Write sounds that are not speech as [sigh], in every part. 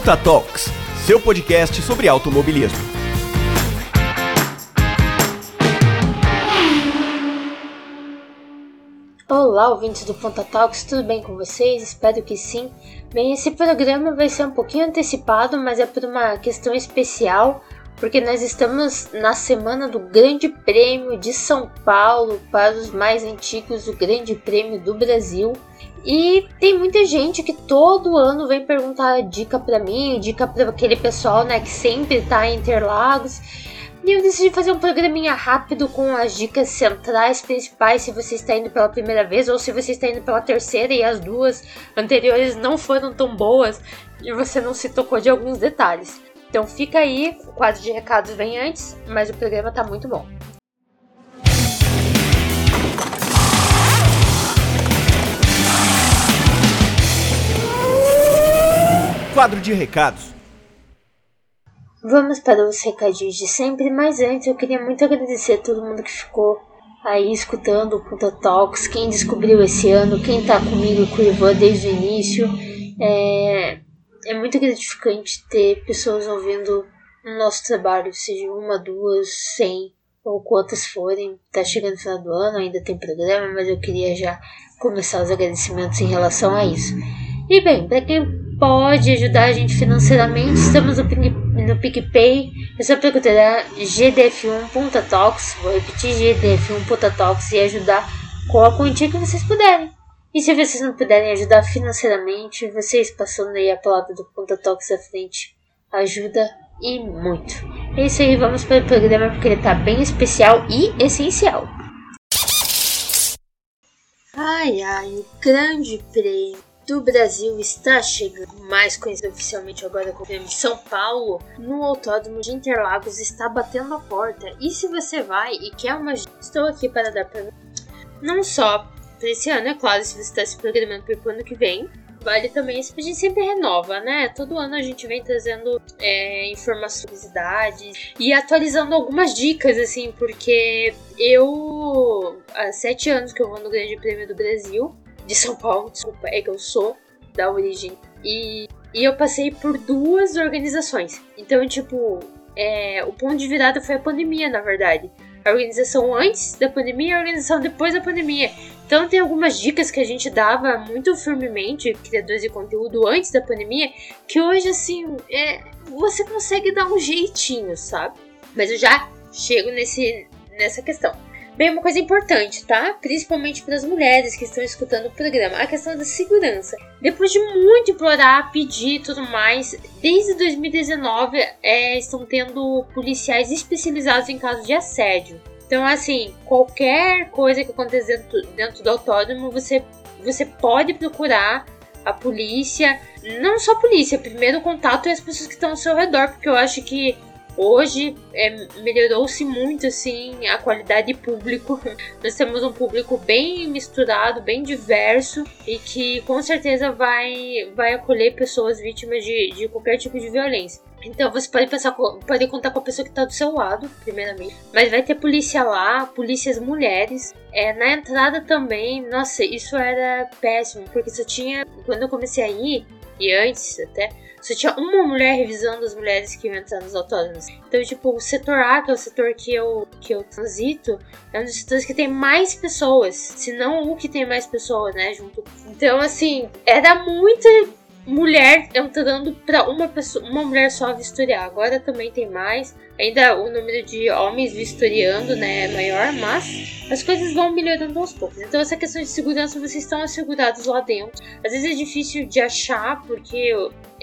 Ponta Talks, seu podcast sobre automobilismo. Olá, ouvintes do Ponta Talks, tudo bem com vocês? Espero que sim. Bem, esse programa vai ser um pouquinho antecipado, mas é por uma questão especial, porque nós estamos na semana do Grande Prêmio de São Paulo para os mais antigos, o Grande Prêmio do Brasil. E tem muita gente que todo ano vem perguntar dica para mim, dica para aquele pessoal, né, que sempre tá em Interlagos. E eu decidi fazer um programinha rápido com as dicas centrais principais se você está indo pela primeira vez ou se você está indo pela terceira e as duas anteriores não foram tão boas e você não se tocou de alguns detalhes. Então fica aí, o quadro de recados vem antes, mas o programa tá muito bom. Quadro de recados. Vamos para os recadinhos de sempre, mas antes eu queria muito agradecer a todo mundo que ficou aí escutando o Punta Talks, quem descobriu esse ano, quem tá comigo com o Ivan desde o início. É, é muito gratificante ter pessoas ouvindo o nosso trabalho, seja uma, duas, cem ou quantas forem. Tá chegando o final do ano, ainda tem programa, mas eu queria já começar os agradecimentos em relação a isso. E bem, para quem pode ajudar a gente financeiramente, estamos no, no PicPay. É só procurar GDF1.talks, vou repetir GDF1.talks e ajudar com a quantia que vocês puderem. E se vocês não puderem ajudar financeiramente, vocês passando aí a palavra do Ponta à frente ajuda e muito. É isso aí, vamos para o programa porque ele tá bem especial e essencial. Ai ai, o grande prêmio do Brasil está chegando, mais conhecido oficialmente agora como Prêmio São Paulo, no Autódromo de Interlagos está batendo a porta. E se você vai e quer uma estou aqui para dar para não só para esse ano, é claro, se você está se programando para o ano que vem, vale também isso, a gente sempre renova, né? Todo ano a gente vem trazendo é, informações, e atualizando algumas dicas, assim, porque eu há sete anos que eu vou no Grande Prêmio do Brasil de São Paulo, desculpa, é que eu sou da origem. E, e eu passei por duas organizações. Então, tipo, é, o ponto de virada foi a pandemia, na verdade. A organização antes da pandemia e a organização depois da pandemia. Então tem algumas dicas que a gente dava muito firmemente, criadores de conteúdo antes da pandemia, que hoje, assim, é, você consegue dar um jeitinho, sabe? Mas eu já chego nesse, nessa questão. Bem, uma coisa importante, tá? Principalmente para as mulheres que estão escutando o programa, a questão da segurança. Depois de muito implorar, pedir e tudo mais, desde 2019 é, estão tendo policiais especializados em casos de assédio. Então, assim, qualquer coisa que aconteça dentro, dentro do autódromo, você, você pode procurar a polícia. Não só a polícia, primeiro contato é as pessoas que estão ao seu redor, porque eu acho que Hoje é, melhorou-se muito assim a qualidade de público. [laughs] Nós temos um público bem misturado, bem diverso e que com certeza vai, vai acolher pessoas vítimas de, de qualquer tipo de violência. Então você pode pensar, pode contar com a pessoa que está do seu lado, primeiramente. Mas vai ter polícia lá, polícias mulheres. É, na entrada também, nossa, isso era péssimo, porque só tinha. Quando eu comecei a ir, e antes até, só tinha uma mulher revisando as mulheres que iam entrar nos autódromos. Então, tipo, o setor A, que é o setor que eu, que eu transito, é um dos setores que tem mais pessoas. Se não o que tem mais pessoas, né? Junto. Então, assim, era muita mulher entrando para uma pessoa, uma mulher só vistoriar. Agora também tem mais. Ainda o número de homens vistoriando, né, é maior, mas as coisas vão melhorando aos poucos. Então essa questão de segurança vocês estão assegurados lá dentro. Às vezes é difícil de achar porque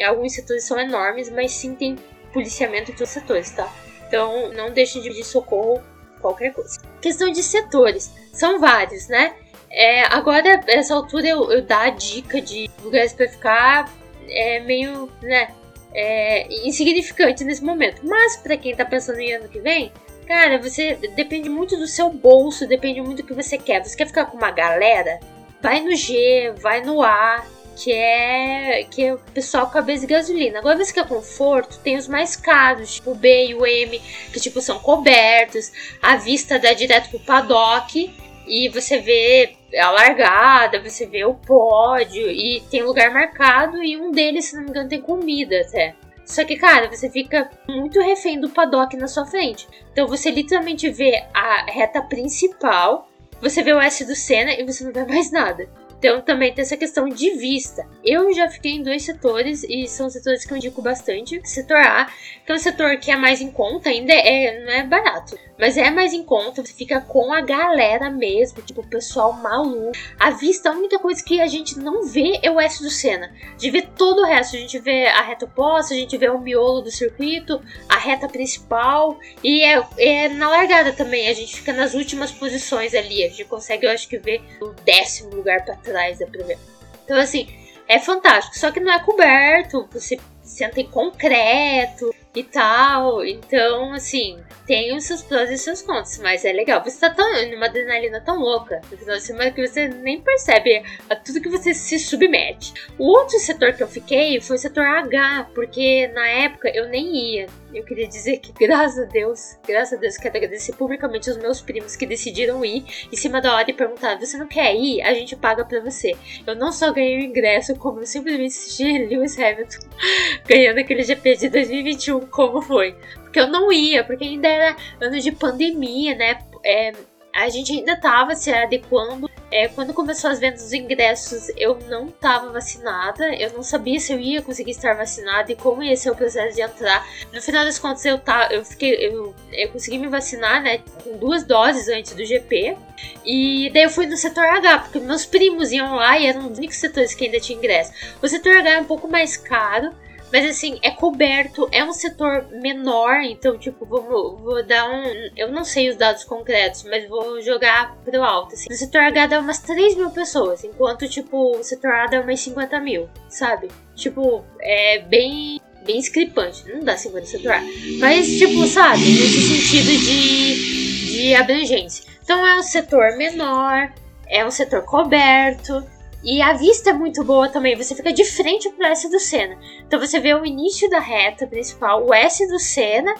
alguns setores são enormes, mas sim tem policiamento em todos os setores, tá? Então não deixem de pedir socorro qualquer coisa. Questão de setores, são vários, né? É, agora, essa altura, eu, eu dar a dica de lugares para ficar é meio, né, é, insignificante nesse momento. Mas para quem tá pensando em ano que vem, cara, você depende muito do seu bolso, depende muito do que você quer. Você quer ficar com uma galera? Vai no G, vai no A, que é que é o pessoal com a base de gasolina. Agora você quer conforto, tem os mais caros, tipo o B e o M, que tipo são cobertos, a vista dá direto pro paddock e você vê a largada, você vê o pódio e tem lugar marcado e um deles, se não me engano, tem comida até. Só que, cara, você fica muito refém do paddock na sua frente. Então você literalmente vê a reta principal, você vê o S do Senna e você não vê mais nada. Então também tem essa questão de vista. Eu já fiquei em dois setores e são setores que eu indico bastante. Setor A, que é um setor que é mais em conta, ainda é, não é barato, mas é mais em conta, você fica com a galera mesmo, tipo, o pessoal maluco. A vista, a única coisa que a gente não vê é o S do Senna. De ver todo o resto, a gente vê a reta oposta, a gente vê o miolo do circuito, a reta principal e é, é na largada também. A gente fica nas últimas posições ali, a gente consegue, eu acho que, ver o décimo lugar para trás da primeira. Então, assim, é fantástico. Só que não é coberto, você senta em concreto e tal. Então, assim, tem os seus prós e seus contras, mas é legal. Você tá tão, numa adrenalina tão louca no final de semana que você nem percebe a tudo que você se submete. O outro setor que eu fiquei foi o setor H, porque na época eu nem ia. Eu queria dizer que, [laughs] graças a Deus, graças a Deus, quero agradecer publicamente os meus primos que decidiram ir em cima da hora e perguntaram: você não quer ir? A gente paga pra você. Eu não só ganhei o ingresso, como eu simplesmente assisti Lewis Hamilton [laughs] ganhando aquele GP de 2021, como foi. Porque eu não ia, porque ainda era ano de pandemia, né? É, a gente ainda tava se adequando. É, quando começou as vendas dos ingressos, eu não tava vacinada, eu não sabia se eu ia conseguir estar vacinada e como ia ser o processo de entrar. No final das contas, eu, tá, eu, fiquei, eu, eu consegui me vacinar, né, com duas doses antes do GP. E daí eu fui no setor H, porque meus primos iam lá e eram os únicos setores que ainda tinha ingresso. O setor H é um pouco mais caro, mas assim, é coberto, é um setor menor, então, tipo, vou, vou dar um. Eu não sei os dados concretos, mas vou jogar pro alto. Assim. No setor H dá umas 3 mil pessoas, enquanto, tipo, o setor A dá umas 50 mil, sabe? Tipo, é bem. Bem scripante, não dá 50 setor A. Mas, tipo, sabe, nesse sentido de, de abrangência. Então é um setor menor, é um setor coberto, e a vista é muito boa também, você fica de frente pro S do Senna. Então você vê o início da reta principal, o S do Senna,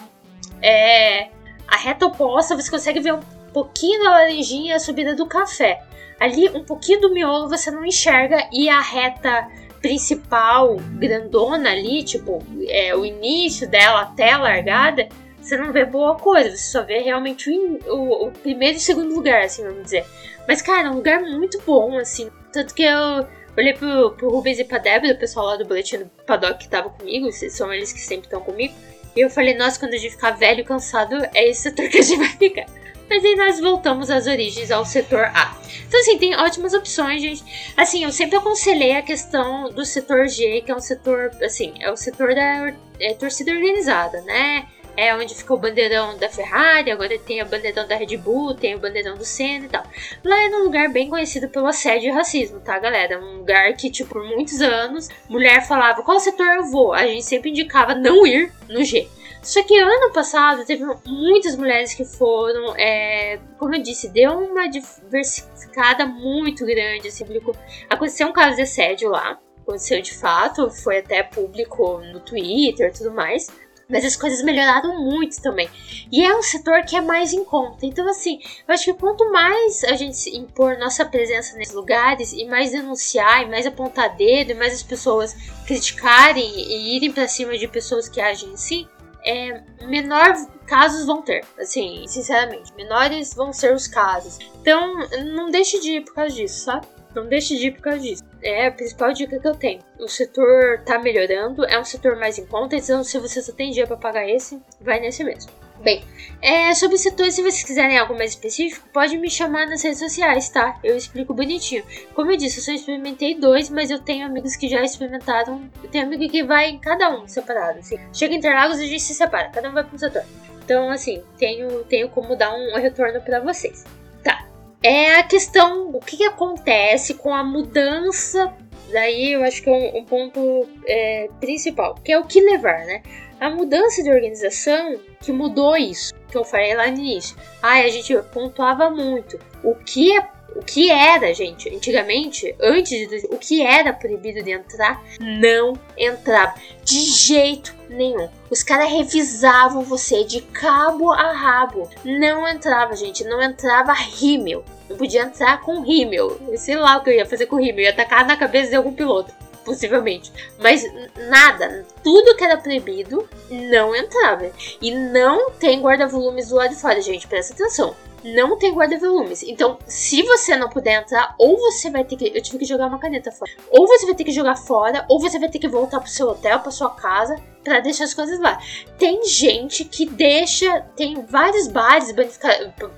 é, a reta oposta, você consegue ver um pouquinho da laranjinha a subida do café. Ali, um pouquinho do miolo você não enxerga e a reta principal, grandona ali, tipo, é, o início dela até a largada, você não vê boa coisa, você só vê realmente o, o, o primeiro e segundo lugar, assim, vamos dizer. Mas, cara, é um lugar muito bom, assim, tanto que eu olhei pro, pro Rubens e pra Débora, o pessoal lá do boletim do Paddock que tava comigo, são eles que sempre estão comigo. E eu falei, nossa, quando a gente ficar velho e cansado, é esse setor que a gente vai ficar. Mas aí nós voltamos às origens, ao setor A. Então, assim, tem ótimas opções, gente. Assim, eu sempre aconselhei a questão do setor G, que é um setor, assim, é o setor da é, torcida organizada, né? É onde ficou o bandeirão da Ferrari, agora tem o bandeirão da Red Bull, tem o bandeirão do Senna e tal. Lá é um lugar bem conhecido pelo assédio e racismo, tá, galera? Um lugar que, tipo, por muitos anos, mulher falava qual setor eu vou. A gente sempre indicava não ir no G. Só que ano passado teve muitas mulheres que foram, é, como eu disse, deu uma diversificada muito grande. Assim, público. Aconteceu um caso de assédio lá, aconteceu de fato, foi até público no Twitter e tudo mais. Mas as coisas melhoraram muito também. E é um setor que é mais em conta. Então, assim, eu acho que quanto mais a gente impor nossa presença nesses lugares, e mais denunciar, e mais apontar dedo, e mais as pessoas criticarem e irem para cima de pessoas que agem assim, é, menor casos vão ter. Assim, sinceramente, menores vão ser os casos. Então, não deixe de ir por causa disso, sabe? Não deixe de ir por causa disso. É a principal dica que eu tenho. O setor tá melhorando, é um setor mais em conta, então se você só tem dinheiro para pagar esse, vai nesse mesmo. Bem, é, sobre o setor, se vocês quiserem algo mais específico, pode me chamar nas redes sociais, tá? Eu explico bonitinho. Como eu disse, eu só experimentei dois, mas eu tenho amigos que já experimentaram. Eu tenho amigo que vai em cada um separado. Assim. Chega em Interlagos e a gente se separa, cada um vai para um setor. Então, assim, tenho, tenho como dar um retorno para vocês é a questão, o que, que acontece com a mudança, daí eu acho que é um, um ponto é, principal, que é o que levar, né? A mudança de organização que mudou isso, que eu falei lá no início. Ai, a gente pontuava muito. O que é o que era, gente, antigamente, antes de o que era proibido de entrar, não entrava de jeito nenhum. Os caras revisavam você de cabo a rabo. Não entrava, gente, não entrava rímel. Não podia entrar com rímel. Sei lá o que eu ia fazer com rímel, ia atacar na cabeça de algum piloto possivelmente. Mas nada, tudo que era proibido não entrava. E não tem guarda-volumes do lado de fora, gente, presta atenção não tem guarda-volumes. Então, se você não puder entrar, ou você vai ter que. Eu tive que jogar uma caneta fora. Ou você vai ter que jogar fora, ou você vai ter que voltar pro seu hotel, pra sua casa, para deixar as coisas lá. Tem gente que deixa. Tem vários bares,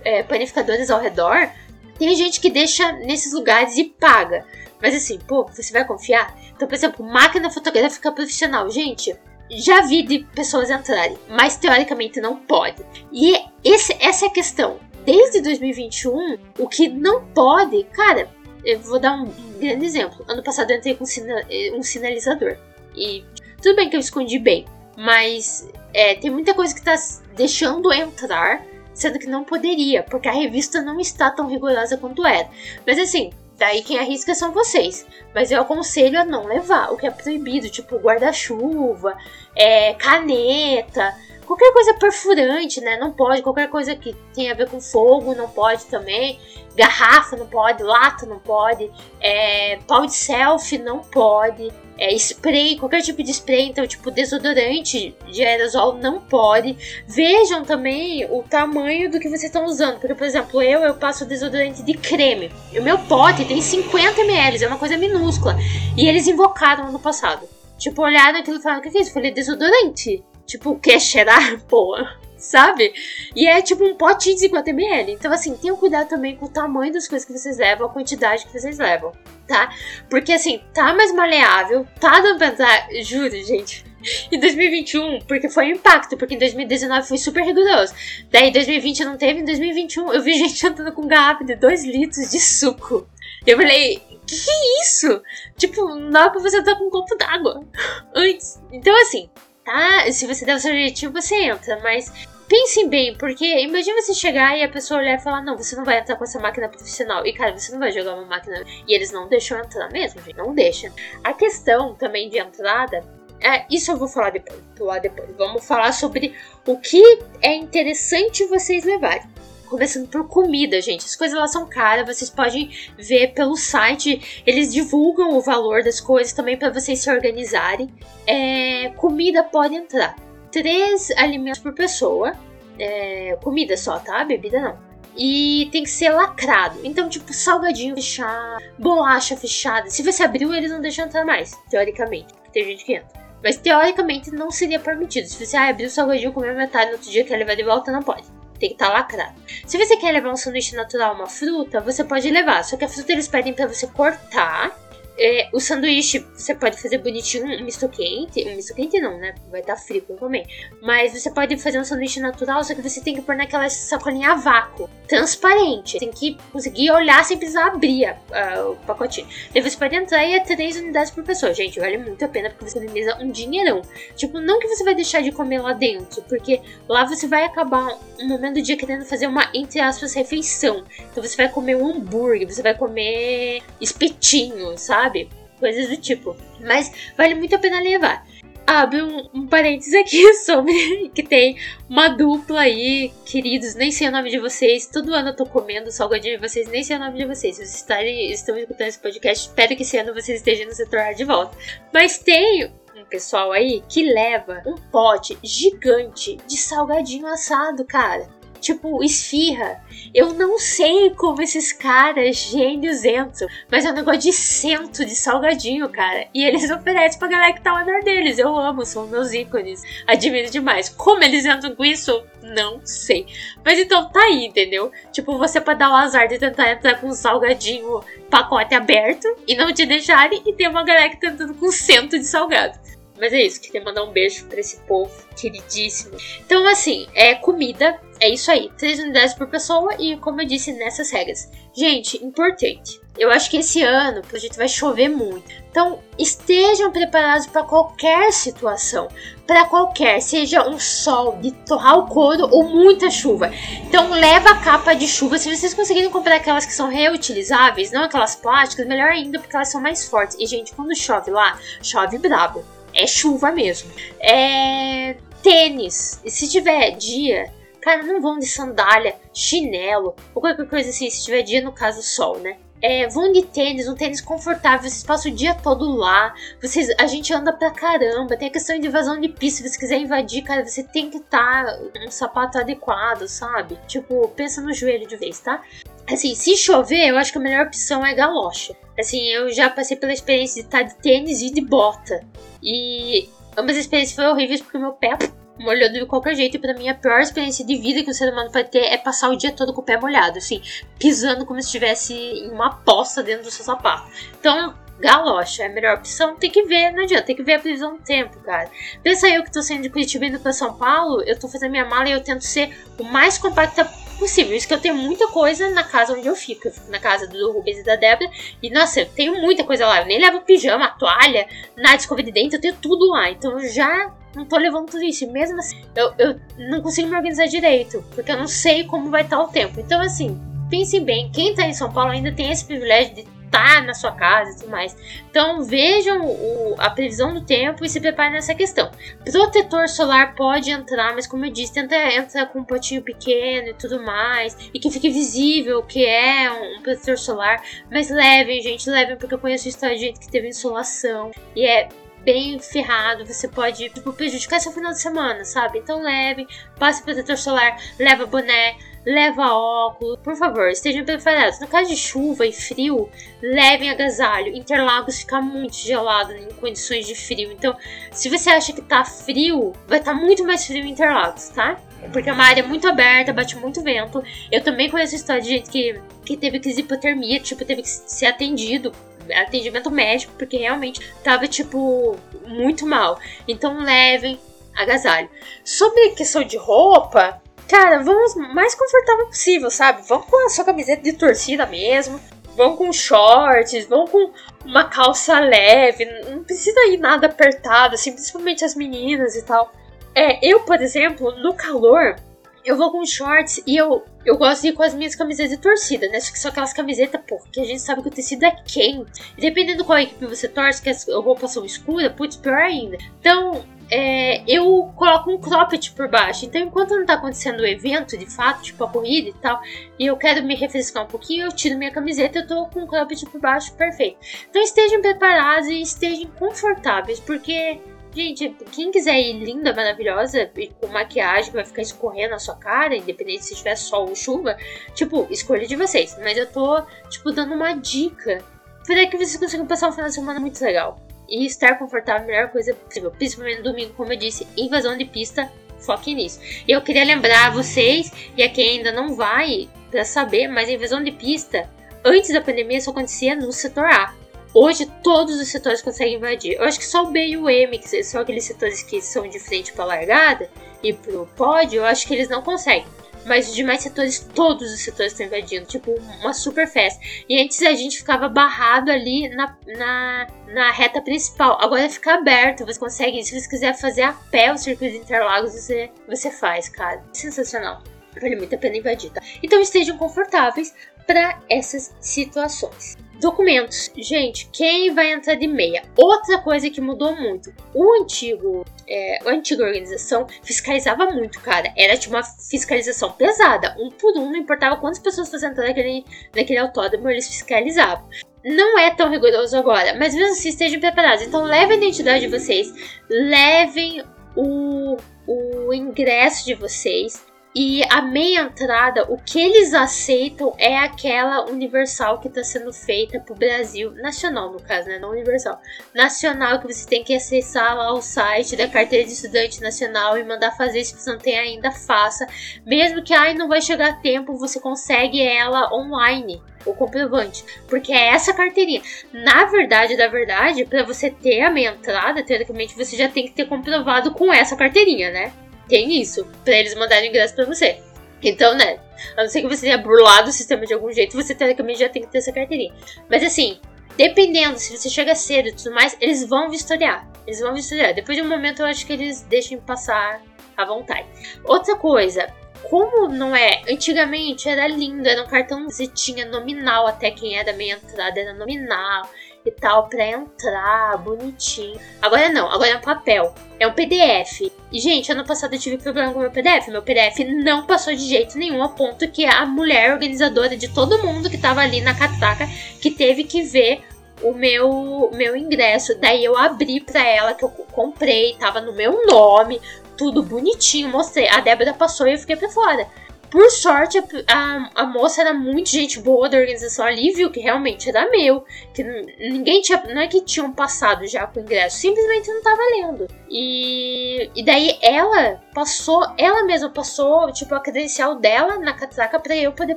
é, panificadores ao redor. Tem gente que deixa nesses lugares e paga. Mas assim, pô, você vai confiar? Então, por exemplo, máquina fotográfica profissional. Gente, já vi de pessoas entrarem, mas teoricamente não pode. E esse, essa é a questão desde 2021, o que não pode, cara, eu vou dar um, grande exemplo. Ano passado eu entrei com eh, um sinalizador. E tudo bem que eu escondi bem, mas é, tem muita coisa que tá deixando entrar, sendo que não poderia, porque a revista não está tão rigorosa quanto era. Mas assim, daí quem arrisca são vocês. Mas eu aconselho a não levar o que é proibido, tipo guarda-chuva, é, caneta qualquer coisa perfurante, né? Não pode, qualquer coisa que tenha a ver com fogo não pode também. Garrafa não pode, lata não pode, é, pau de selfie não pode, é, spray, qualquer tipo de spray, então tipo desodorante de aerosol não pode. Vejam também o tamanho do que vocês estão usando, porque por exemplo, eu eu passo desodorante de creme. E o meu pote tem 50 ml, é uma coisa minúscula. E eles invocaram ano passado. Tipo, olharam aquilo e falaram: o que é isso? Eu falei, desodorante. Tipo, quer cheirar? Pô, sabe? E é tipo um potinho de 50ml. Então, assim, tenham cuidado também com o tamanho das coisas que vocês levam, a quantidade que vocês levam, tá? Porque, assim, tá mais maleável, tá dando pra entrar, juro, gente. Em 2021, porque foi um impacto, porque em 2019 foi super rigoroso. Daí em 2020 não teve, em 2021 eu vi [laughs] gente andando com garrafa de 2 litros de suco. Eu falei, que que é isso? Tipo, não dá pra você andar com um copo d'água [laughs] antes. Então, assim, tá? Se você der o seu objetivo, você entra, mas pensem bem, porque imagina você chegar e a pessoa olhar e falar: Não, você não vai entrar com essa máquina profissional. E cara, você não vai jogar uma máquina. E eles não deixam entrar mesmo, gente. Não deixam. A questão também de entrada. É, isso eu vou falar depois, falar depois. Vamos falar sobre o que é interessante vocês levarem começando por comida, gente. As coisas lá são caras, vocês podem ver pelo site, eles divulgam o valor das coisas também para vocês se organizarem. É, comida pode entrar. Três alimentos por pessoa. É, comida só, tá? Bebida não. E tem que ser lacrado. Então, tipo, salgadinho fechado, bolacha fechada. Se você abriu, eles não deixam entrar mais, teoricamente. Tem gente que entra. Mas teoricamente não seria permitido. Se você ah, abrir o salgadinho, comer metade no outro dia quer levar de volta, não pode tem que estar tá lacrado. Se você quer levar um sanduíche natural, uma fruta, você pode levar. Só que a fruta eles pedem para você cortar é, o sanduíche você pode fazer bonitinho, um misto quente. Um misto quente não, né? Vai estar tá frio pra comer. Mas você pode fazer um sanduíche natural, só que você tem que pôr naquela sacolinha a vácuo, transparente. Tem que conseguir olhar sem precisar abrir uh, o pacotinho. Daí você pode entrar e é 3 unidades por pessoa. Gente, vale muito a pena porque você economiza um dinheirão. Tipo, não que você vai deixar de comer lá dentro, porque lá você vai acabar um momento do dia querendo fazer uma, entre aspas, refeição. Então você vai comer um hambúrguer, você vai comer espetinho, sabe? Sabe? Coisas do tipo. Mas vale muito a pena levar. Abre um, um parênteses aqui [laughs] sobre que tem uma dupla aí, queridos, nem sei o nome de vocês. Todo ano eu tô comendo salgadinho de vocês, nem sei o nome de vocês. Vocês estarem, estão escutando esse podcast, espero que esse ano vocês estejam no setor de volta. Mas tem um pessoal aí que leva um pote gigante de salgadinho assado, cara tipo, esfirra. Eu não sei como esses caras gênios entram, mas é um negócio de cento de salgadinho, cara. E eles oferecem pra galera que tá ao redor deles. Eu amo, são meus ícones. Admiro demais. Como eles entram com isso? Não sei. Mas então tá aí, entendeu? Tipo, você pode dar o azar de tentar entrar com um salgadinho pacote aberto e não te deixarem, e tem uma galera que tá entrando com cento de salgado. Mas é isso, queria mandar um beijo pra esse povo queridíssimo. Então, assim, é comida, é isso aí. Três unidades por pessoa e, como eu disse, nessas regras. Gente, importante. Eu acho que esse ano a gente vai chover muito. Então, estejam preparados para qualquer situação. Para qualquer, seja um sol de torrar o couro ou muita chuva. Então, leva a capa de chuva. Se vocês conseguirem comprar aquelas que são reutilizáveis, não aquelas plásticas, melhor ainda, porque elas são mais fortes. E, gente, quando chove lá, chove brabo. É chuva mesmo. É. Tênis. E se tiver dia, cara, não vão de sandália, chinelo ou qualquer coisa assim. Se tiver dia, no caso, sol, né? É, vão de tênis, um tênis confortável, vocês passam o dia todo lá, vocês, a gente anda pra caramba, tem a questão de invasão de pista, se você quiser invadir, cara, você tem que estar tá um sapato adequado, sabe? Tipo, pensa no joelho de vez, tá? Assim, se chover, eu acho que a melhor opção é galocha. Assim, eu já passei pela experiência de estar tá de tênis e de bota. E ambas as experiências foram horríveis porque meu pé molhou de qualquer jeito. E pra mim, a pior experiência de vida que o ser humano pode ter é passar o dia todo com o pé molhado, assim, pisando como se estivesse em uma poça dentro do seu sapato. Então, galocha é a melhor opção. Tem que ver, não adianta, tem que ver a previsão do tempo, cara. Pensa eu que tô saindo de Curitiba indo pra São Paulo, eu tô fazendo minha mala e eu tento ser o mais compacta possível. Isso que eu tenho muita coisa na casa onde eu fico. Eu fico na casa do Rubens e da Débora. E, nossa, eu tenho muita coisa lá. Eu nem levo pijama, toalha, nada de escova de dente, eu tenho tudo lá. Então já não tô levando tudo isso. E mesmo assim, eu, eu não consigo me organizar direito, porque eu não sei como vai estar o tempo. Então, assim, pensem bem, quem tá em São Paulo ainda tem esse privilégio de tá na sua casa e tudo mais. Então vejam o, a previsão do tempo e se preparem nessa questão. Protetor solar pode entrar, mas como eu disse, tenta entrar com um potinho pequeno e tudo mais. E que fique visível que é um, protetor solar. Mas levem, gente, levem, porque eu conheço história de gente que teve insolação. E é bem ferrado, você pode tipo, prejudicar seu final de semana, sabe? Então leve, passe protetor solar, leva boné, leva óculos, por favor, estejam preparados. No caso de chuva e frio, levem agasalho. Interlagos fica muito gelado em condições de frio, então se você acha que tá frio, vai estar tá muito mais frio em Interlagos, tá? Porque é uma área muito aberta, bate muito vento. Eu também conheço história de gente que, que teve crise hipotermia, tipo, teve que ser atendido atendimento médico, porque realmente tava, tipo, muito mal. Então levem agasalho. Sobre questão de roupa, cara, vamos mais confortável possível, sabe? Vamos com a sua camiseta de torcida mesmo. Vão com shorts, vão com uma calça leve, não precisa ir nada apertado, assim, principalmente as meninas e tal. É, eu, por exemplo, no calor, eu vou com shorts e eu, eu gosto de ir com as minhas camisetas de torcida, né? Só que são aquelas camisetas, pô, que a gente sabe que o tecido é quente. E dependendo qual equipe você torce, que as roupas são escuras, putz, pior ainda. Então, é, eu coloco um cropped por baixo. Então, enquanto não tá acontecendo o evento, de fato, tipo a corrida e tal, e eu quero me refrescar um pouquinho, eu tiro minha camiseta eu tô com um cropped por baixo, perfeito. Então, estejam preparados e estejam confortáveis, porque Gente, quem quiser ir linda, maravilhosa e com maquiagem que vai ficar escorrendo na sua cara, independente se tiver sol ou chuva, tipo, escolha de vocês. Mas eu tô, tipo, dando uma dica para que vocês consigam passar um final de semana muito legal. E estar confortável é a melhor coisa possível. Principalmente no domingo, como eu disse, invasão de pista, foque nisso. E eu queria lembrar vocês, e a quem ainda não vai, para saber, mas a invasão de pista, antes da pandemia, só acontecia no setor A. Hoje todos os setores conseguem invadir. Eu acho que só o B e o M, que são aqueles setores que são de frente para a largada e para o pódio, eu acho que eles não conseguem. Mas os demais setores, todos os setores estão invadindo, tipo uma super festa. E antes a gente ficava barrado ali na, na, na reta principal. Agora fica aberto, você consegue. Se você quiser fazer a pé o circuito de Interlagos, você, você faz, cara. Sensacional. Vale muito a pena invadir, tá? Então estejam confortáveis para essas situações. Documentos. Gente, quem vai entrar de meia? Outra coisa que mudou muito. O antigo, é, a antiga organização fiscalizava muito, cara. Era tipo uma fiscalização pesada. Um por um, não importava quantas pessoas fossem entrar naquele, naquele autódromo, eles fiscalizavam. Não é tão rigoroso agora, mas mesmo assim estejam preparados. Então levem a identidade de vocês, levem o, o ingresso de vocês, E a meia entrada, o que eles aceitam é aquela universal que está sendo feita para o Brasil, nacional no caso, né? Não universal. Nacional, que você tem que acessar lá o site da carteira de estudante nacional e mandar fazer. Se você não tem ainda, faça. Mesmo que ai, não vai chegar a tempo, você consegue ela online o comprovante, porque é essa carteirinha. Na verdade, da verdade, para você ter a meia entrada, teoricamente você já tem que ter comprovado com essa carteirinha, né? Tem isso, para eles mandarem ingresso para você. Então, né, a não ser que você tenha burlado o sistema de algum jeito, você teoricamente já tem que ter essa carteirinha. Mas assim, dependendo, se você chega cedo e tudo mais, eles vão vistoriar. Eles vão vistoriar. Depois de um momento, eu acho que eles deixam passar à vontade. Outra coisa, como não é? Antigamente era lindo, era um cartão tinha nominal, até quem era meia entrada era nominal e tal, pra entrar, bonitinho. Agora não, agora é um papel, é um PDF. E, gente, ano passado eu tive problema com meu PDF. Meu PDF não passou de jeito nenhum, a ponto que a mulher organizadora de todo mundo que tava ali na catraca, que teve que ver o meu, meu ingresso. Daí eu abri pra ela, que eu comprei, tava no meu nome, tudo bonitinho, mostrei. A Débora passou e eu fiquei pra fora. Por sorte, a, a, a, moça era muito gente boa da organização ali, viu que realmente era meu. Que ninguém tinha. Não é que tinham passado já com o ingresso, simplesmente não tava lendo. E, e daí ela passou, ela mesma passou, tipo, a credencial dela na catraca pra eu poder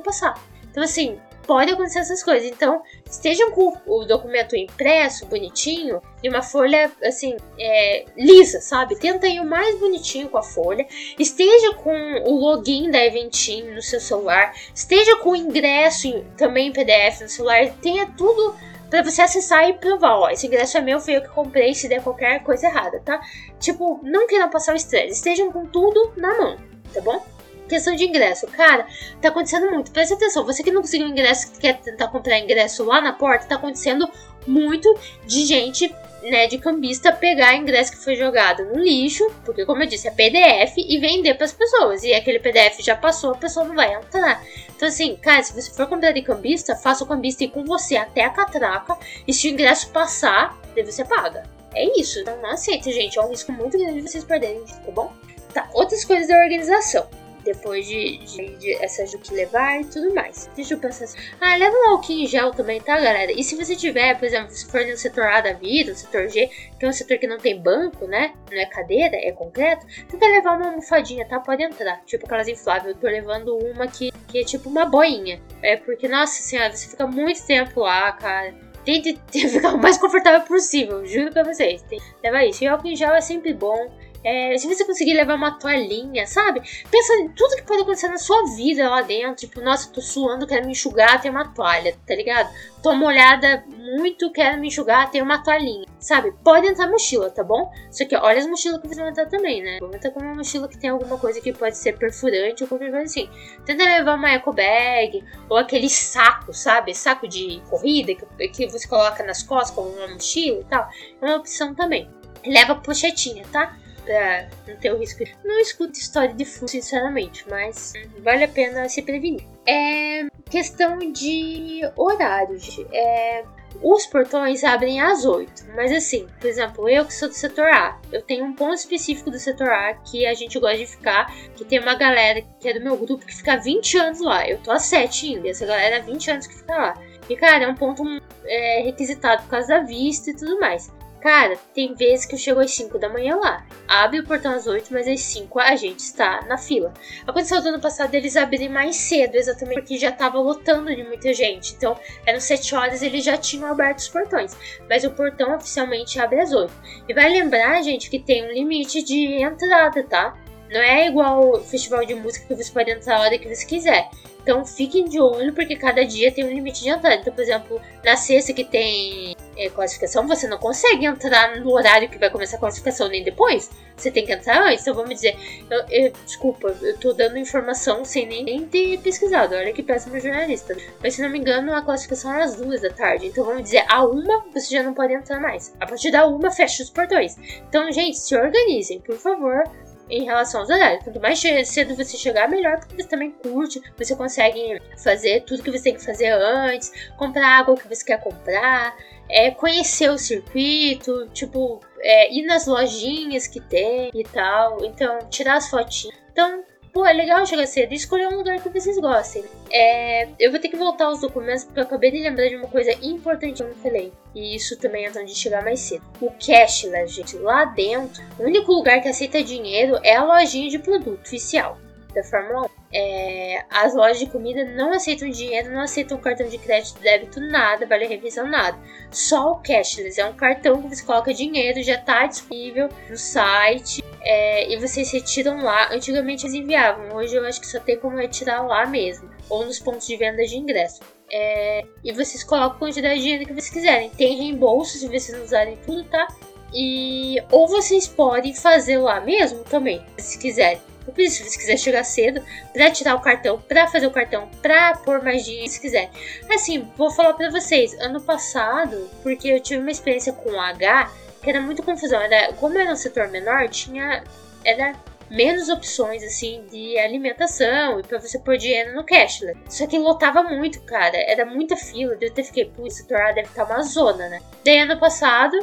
passar. Então, assim, pode acontecer essas coisas. Então, estejam com o documento impresso, bonitinho, e uma folha, assim, é, lisa, sabe? Tenta ir o mais bonitinho com a folha. Esteja com o login da Eventim no seu celular. Esteja com o ingresso também em PDF no celular. Tenha tudo para você acessar e provar, ó, esse ingresso é meu, foi eu que comprei, se der qualquer coisa errada, tá? Tipo, não queiram passar o estresse, estejam com tudo na mão, tá bom? Questão de ingresso, cara, tá acontecendo muito. Presta atenção, você que não conseguiu ingresso, que quer tentar comprar ingresso lá na porta, tá acontecendo muito de gente, né, de cambista pegar ingresso que foi jogado no lixo, porque como eu disse, é PDF e vender para as pessoas. E aquele PDF já passou, a pessoa não vai entrar. Então assim, cara, se você for comprar de cambista, faça o cambista ir com você até a catraca e se o ingresso passar, daí você paga. É isso, então não aceita, gente. É um risco muito grande de vocês perderem, tá bom? Tá, outras coisas da organização depois de, de, de essa que levar e tudo mais. Deixa eu pensar assim. Ah, leva um alquinho em gel também, tá, galera? E se você tiver, por exemplo, se for no setor A da vida, no setor G, que é um setor que não tem banco, né? Não é cadeira, é concreto, tenta levar uma almofadinha, tá? Pode entrar. Tipo aquelas infláveis. Eu tô levando uma que, que é tipo uma boinha. É porque, nossa senhora, você fica muito tempo lá, cara. Tente [laughs] ficar o mais confortável possível, juro pra vocês. Tem, leva isso. E álcool em gel é sempre bom. É, se você conseguir levar uma toalhinha, sabe? Pensa em tudo que pode acontecer na sua vida lá dentro. Tipo, nossa, tô suando, quero me enxugar, tem uma toalha, tá ligado? Tô molhada muito, quero me enxugar, tem uma toalhinha, sabe? Pode entrar mochila, tá bom? Só que olha as mochilas que você vai entrar também, né? Vamos entrar com uma mochila que tem alguma coisa que pode ser perfurante ou qualquer coisa assim. Tenta levar uma eco bag ou aquele saco, sabe? Saco de corrida que, que você coloca nas costas como uma mochila e tal. É uma opção também. Leva pochetinha, tá? Pra não ter o risco. Não escuto história de furto, sinceramente, mas vale a pena se prevenir. É questão de horários. É, os portões abrem às 8, mas assim, por exemplo, eu que sou do setor A, eu tenho um ponto específico do setor A que a gente gosta de ficar, que tem uma galera que é do meu grupo que fica 20 anos lá. Eu tô há 7 ainda, essa galera há 20 anos que fica lá. E cara, é um ponto é, requisitado por causa da vista e tudo mais. Cara, tem vezes que eu chego às 5 da manhã lá. Abre o portão às 8, mas às 5 a gente está na fila. Aconteceu do ano passado eles abrirem mais cedo, exatamente porque já estava lotando de muita gente. Então, eram 7 horas eles já tinham aberto os portões. Mas o portão oficialmente abre às 8. E vai lembrar, gente, que tem um limite de entrada, tá? Não é igual o festival de música que você pode entrar a hora que você quiser. Então fiquem de olho, porque cada dia tem um limite de entrada. Então, por exemplo, na sexta que tem é, classificação, você não consegue entrar no horário que vai começar a classificação nem depois. Você tem que entrar antes. Então vamos dizer, eu, eu, desculpa, eu tô dando informação sem nem, nem ter pesquisado. Olha que péssimo jornalista. Mas se não me engano, a classificação é às duas da tarde. Então vamos dizer, a uma você já não pode entrar mais. A partir da uma fecha os portões. Então, gente, se organizem, por favor em relação aos horários. Quanto mais cedo você chegar, melhor, porque você também curte, você consegue fazer tudo que você tem que fazer antes, comprar água que você quer comprar, é, conhecer o circuito, tipo, é, ir nas lojinhas que tem e tal. Então, tirar as fotinhas. Então, pô, é legal chegar cedo e escolher um lugar que vocês gostem. É, eu vou ter que voltar aos documentos porque eu acabei de lembrar de uma coisa importante que eu não falei. E isso também é onde chegar mais cedo. O cashless, gente, lá dentro, o único lugar que aceita dinheiro é a lojinha de produto oficial da Fórmula 1 é, as lojas de comida não aceitam dinheiro, não aceitam cartão de crédito, débito, nada, vale refeição, nada. Só o cashless é um cartão que você coloca dinheiro, já está disponível no site é, e vocês retiram lá. Antigamente eles enviavam, hoje eu acho que só tem como retirar lá mesmo, ou nos pontos de venda de ingresso. É, e vocês colocam a quantidade de dinheiro que vocês quiserem. Tem reembolso se vocês não usarem tudo, tá? E ou vocês podem fazer lá mesmo também, se quiserem. Por isso, se quiser chegar cedo para tirar o cartão, para fazer o cartão, para pôr mais dinheiro, se quiser. Assim, vou falar para vocês, ano passado, porque eu tive uma experiência com o H, que era muito confusão. Era, como era um setor menor, tinha era menos opções assim de alimentação e para você pôr dinheiro no cashless. Só que lotava muito, cara. Era muita fila. Eu até fiquei, esse setor A deve estar tá uma zona, né? Daí ano passado,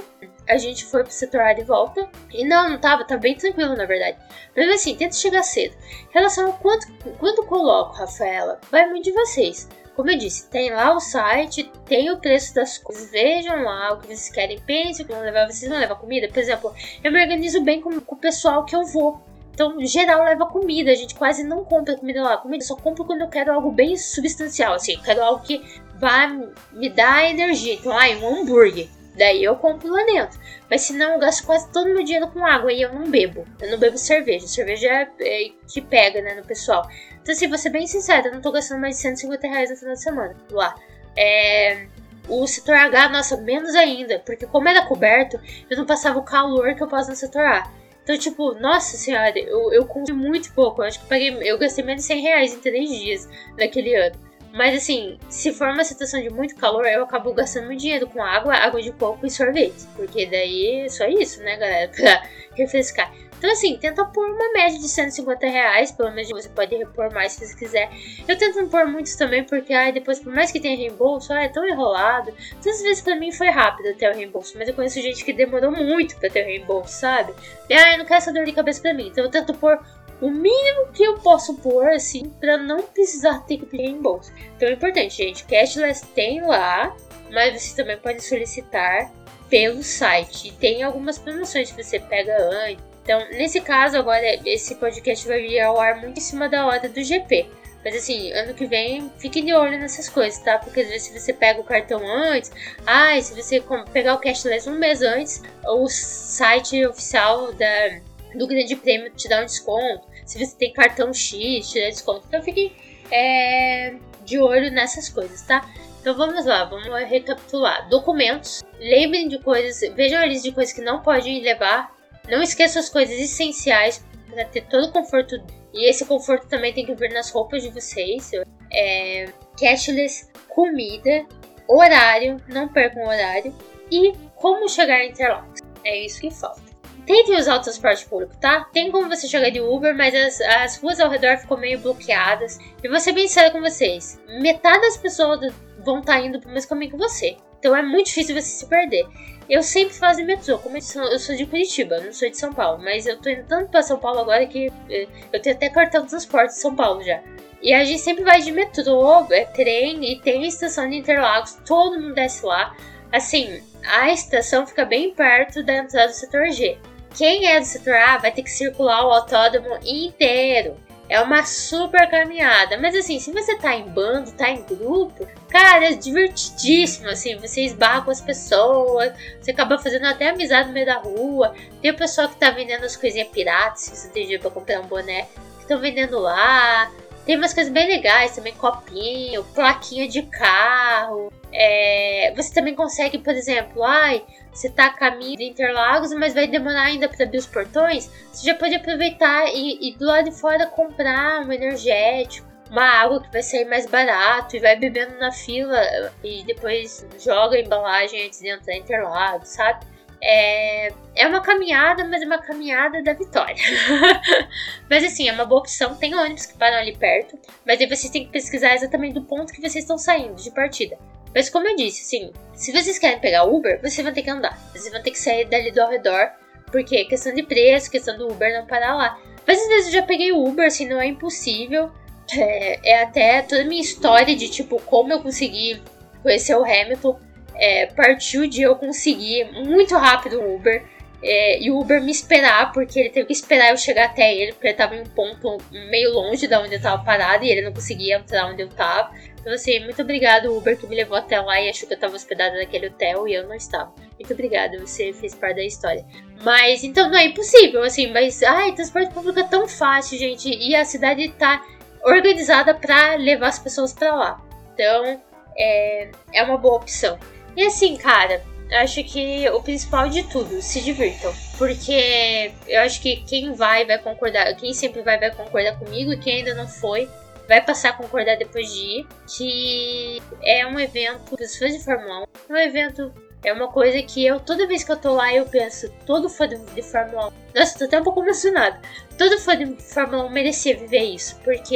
a gente foi pro setor A de volta. E não, não tava, tá bem tranquilo na verdade. Mas assim, tenta chegar cedo. Em relação ao quanto, quanto coloco, Rafaela, vai muito de vocês. Como eu disse, tem lá o site, tem o preço das coisas. Vejam lá o que vocês querem, pensem o que vão levar. Vocês vão levar comida? Por exemplo, eu me organizo bem com, com o pessoal que eu vou. Então, geral, leva comida. A gente quase não compra comida lá. Comida só compro quando eu quero algo bem substancial. Assim, eu quero algo que vai me dar energia. Então, ai, um hambúrguer. Daí eu compro lá dentro. Mas senão eu gasto quase todo meu dinheiro com água e eu não bebo. Eu não bebo cerveja. Cerveja é, é que pega, né, no pessoal. Então, assim, vou ser bem sincera, eu não tô gastando mais de 150 reais no final de semana lá. É. O setor H, nossa, menos ainda. Porque como era coberto, eu não passava o calor que eu passo no setor A. Então, tipo, nossa senhora, eu, eu comprei muito pouco. Eu acho que eu, paguei, eu gastei menos de 100 reais em 3 dias naquele ano. Mas assim, se for uma situação de muito calor, eu acabo gastando muito dinheiro com água, água de coco e sorvete. Porque daí é só isso, né, galera? [laughs] Pra refrescar. Então, assim, tenta pôr uma média de 150 reais, pelo menos você pode repor mais se você quiser. Eu tento não pôr muitos também, porque ai, depois, por mais que tenha reembolso, ai, é tão enrolado. Todas vezes pra mim foi rápido até o reembolso, mas eu conheço gente que demorou muito pra ter o reembolso, sabe? E ai, não quero essa dor de cabeça pra mim. Então eu tento pôr o mínimo que eu posso pôr, assim, para não precisar ter que pedir reembolso. Então é importante, gente. Cashless tem lá, mas você também pode solicitar pelo site. Tem algumas promoções que você pega antes. Então, nesse caso, agora esse podcast vai vir ao ar muito em cima da hora do GP. Mas assim, ano que vem, fique de olho nessas coisas, tá? Porque às vezes se você pega o cartão antes, ah, se você pegar o cashless um mês antes, o site oficial da, do Grande Prêmio te dá um desconto. Se você tem cartão X, te dá desconto. Então fique é, de olho nessas coisas, tá? Então vamos lá, vamos recapitular. Documentos, lembrem de coisas, vejam a lista de coisas que não podem levar não esqueça as coisas essenciais para ter todo o conforto. E esse conforto também tem que vir nas roupas de vocês. É, cashless, comida, horário, não percam o horário. E como chegar em Interlagos. É isso que falta. Tentem usar o transporte público, tá? Tem como você chegar de Uber, mas as, as ruas ao redor ficam meio bloqueadas. E vou ser bem sério com vocês: metade das pessoas vão estar tá indo pro mesmo caminho que você. Então é muito difícil você se perder. Eu sempre faço metrô, como eu sou, eu sou de Curitiba, não sou de São Paulo, mas eu tô indo tanto pra São Paulo agora que eh, eu tenho até cartão de transporte de São Paulo já. E a gente sempre vai de metrô, é trem e tem a estação de Interlagos, todo mundo desce lá. Assim, a estação fica bem perto da entrada do setor G. Quem é do setor A vai ter que circular o autódromo inteiro. É uma super caminhada. Mas assim, se você tá em bando, tá em grupo, cara, é divertidíssimo. Assim, você esbarra com as pessoas, você acaba fazendo até amizade no meio da rua. Tem o pessoal que tá vendendo as coisinhas piratas, se você tem dinheiro pra comprar um boné, que estão vendendo lá. Tem umas coisas bem legais também, copinho, plaquinha de carro. É, você também consegue, por exemplo, ai, você tá a caminho de Interlagos, mas vai demorar ainda para abrir os portões, você já pode aproveitar e, e do lado de fora comprar um energético, uma água que vai sair mais barato e vai bebendo na fila e depois joga a embalagem antes de entrar em Interlagos, sabe? É, é uma caminhada, mas é uma caminhada da vitória. [laughs] mas assim, é uma boa opção. Tem ônibus que param ali perto, mas aí vocês têm que pesquisar exatamente do ponto que vocês estão saindo de partida. Mas como eu disse, assim, se vocês querem pegar Uber, vocês vão ter que andar. Vocês vão ter que sair dali do redor, porque questão de preço, questão do Uber não parar lá. Mas às vezes eu já peguei Uber, assim, não é impossível. É, é até toda a minha história de, tipo, como eu consegui conhecer o Hamilton. É, partiu de eu conseguir muito rápido o Uber. É, e o Uber me esperar, porque ele teve que esperar eu chegar até ele, porque ele tava em um ponto meio longe da onde eu tava parado e ele não conseguia entrar onde eu tava. Então, assim, muito obrigado, Uber, que me levou até lá e achou que eu tava hospedada naquele hotel e eu não estava. Muito obrigada, você fez parte da história. Mas, então, não é impossível, assim, mas, ai, transporte público é tão fácil, gente, e a cidade tá organizada para levar as pessoas para lá. Então, é, é uma boa opção. E assim, cara, acho que o principal de tudo, se divirtam. Porque eu acho que quem vai vai concordar, quem sempre vai vai concordar comigo e quem ainda não foi vai passar a concordar depois de ir. Que é um evento, os fãs de Fórmula 1, é um evento. É uma coisa que eu, toda vez que eu tô lá, eu penso, todo fã de, de Fórmula 1. Nossa, tô até um pouco emocionada. Todo fã de Fórmula 1 merecia viver isso, porque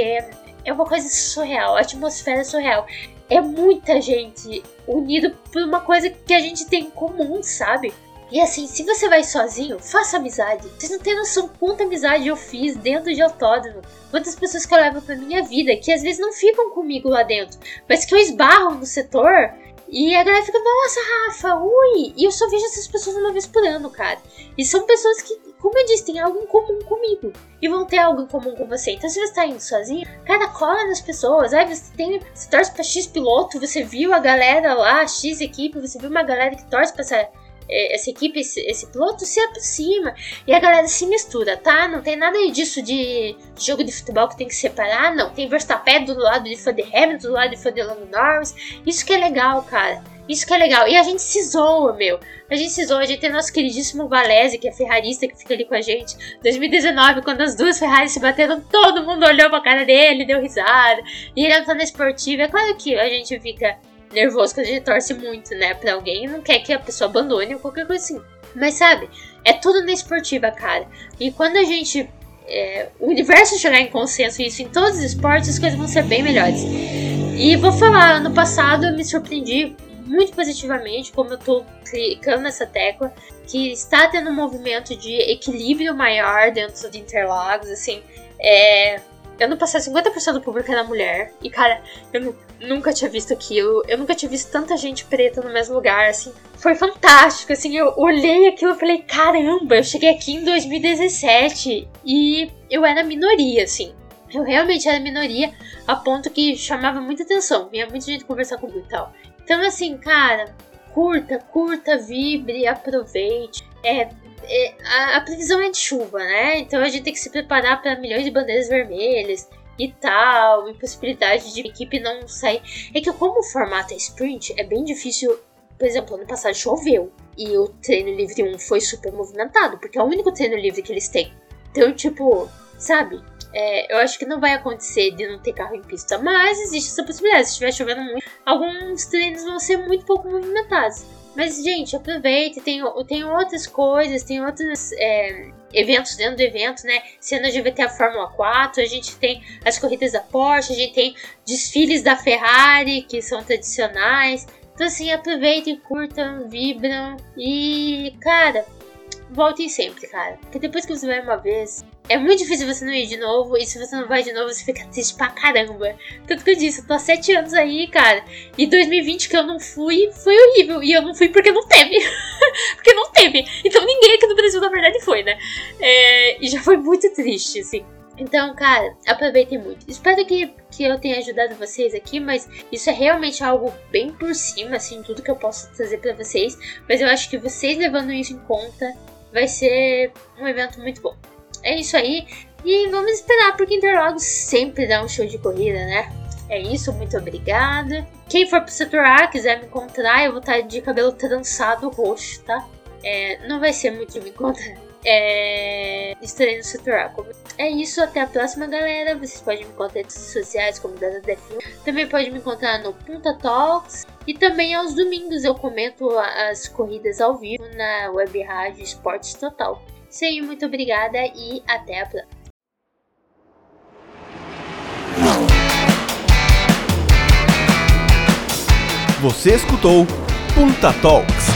é uma coisa surreal, a atmosfera é surreal é muita gente unida por uma coisa que a gente tem em comum, sabe? E assim, se você vai sozinho, faça amizade. Vocês não têm noção quanta amizade eu fiz dentro de autódromo. Quantas pessoas que eu levo pra minha vida, que às vezes não ficam comigo lá dentro, mas que eu esbarro no setor e a galera fica, nossa, Rafa, ui! E eu só vejo essas pessoas uma vez por ano, cara. E são pessoas que como eu disse, tem algo em comum comigo. E vão ter algo em comum com você. Então, se você está indo sozinho, cara, cola nas pessoas. Aí você tem. Você torce pra X piloto, você viu a galera lá, X equipe, você viu uma galera que torce pra essa essa equipe, esse, esse, piloto se aproxima e a galera se mistura, tá? Não tem nada disso de jogo de futebol que tem que separar, não. Tem Verstappen do lado de fã Hamilton, do lado de fã Lando Norris. Isso que é legal, cara. Isso que é legal. E a gente se zoa, meu. A gente se zoa. A gente tem nosso queridíssimo Valese, que é ferrarista, que fica ali com a gente. 2019, quando as duas Ferraris se bateram, todo mundo olhou pra cara dele, deu risada. E ele entrou na esportiva. É claro que a gente fica nervoso quando a gente torce muito, né, pra alguém e não quer que a pessoa abandone ou qualquer coisa assim. Mas sabe, é tudo na esportiva, cara. E quando a gente. É, o universo chegar em consenso isso em todos os esportes, as coisas vão ser bem melhores. E vou falar, ano passado eu me surpreendi muito positivamente, como eu tô clicando nessa tecla, que está tendo um movimento de equilíbrio maior dentro de Interlagos, assim, é... Ano passado, 50% do público era mulher. E, cara, eu nunca tinha visto aquilo. Eu nunca tinha visto tanta gente preta no mesmo lugar, assim. Foi fantástico, assim. Eu olhei aquilo e falei, caramba, eu cheguei aqui em 2017 e eu era minoria, assim. Eu realmente era minoria, a ponto que chamava muita atenção. Vinha muita gente conversar comigo e tal. Então, assim, cara, curta, curta, vibre, aproveite. É, é a, a, previsão é de chuva, né? Então a gente tem que se preparar para milhões de bandeiras vermelhas e tal, impossibilidade de equipe não sair. É que como o formato é sprint, é bem difícil. Por exemplo, ano passado choveu e o treino livre 1 foi super movimentado, porque é o único treino livre que eles têm. Então, tipo, sabe? É, eu acho que não vai acontecer de não ter carro em pista, mas existe essa possibilidade. Se estiver chovendo muito, alguns treinos vão ser muito pouco movimentados. Mas, gente, aproveite, tem, tem outras coisas, tem outros é, eventos dentro do evento, né? Sendo a GVT a Fórmula 4, a gente tem as corridas da Porsche, a gente tem desfiles da Ferrari, que são tradicionais. Então, assim, aproveitem, curtam, vibram e, cara, voltem sempre, cara. Porque depois que você vai uma vez, é muito difícil você não ir de novo, e se você não vai de novo, você fica triste pra caramba. Tanto que eu disse, eu tô há sete anos aí, cara. E 2020 que eu não fui, foi horrível. E eu não fui porque não teve. [laughs] porque não teve. Então ninguém aqui no Brasil, na verdade, foi, né? É, e já foi muito triste, assim. Então, cara, aproveitem muito. Espero que, que eu tenha ajudado vocês aqui, mas isso é realmente algo bem por cima, assim, tudo que eu posso trazer para vocês. Mas eu acho que vocês levando isso em conta, vai ser um evento muito bom. É isso aí. E vamos esperar, porque Interlagos sempre dá um show de corrida, né? É isso, muito obrigada. Quem for pro setor A quiser me encontrar, eu vou estar de cabelo trançado roxo, tá? É, não vai ser muito de me encontrar. É, estarei no setor A. É isso, até a próxima, galera. Vocês podem me encontrar nas redes sociais como Dada Defil. Também pode me encontrar no Punta Talks. E também aos domingos eu comento as corridas ao vivo na Web Rádio Esportes Total. Isso aí, muito obrigada e até a próxima. Você escutou Punta Talks.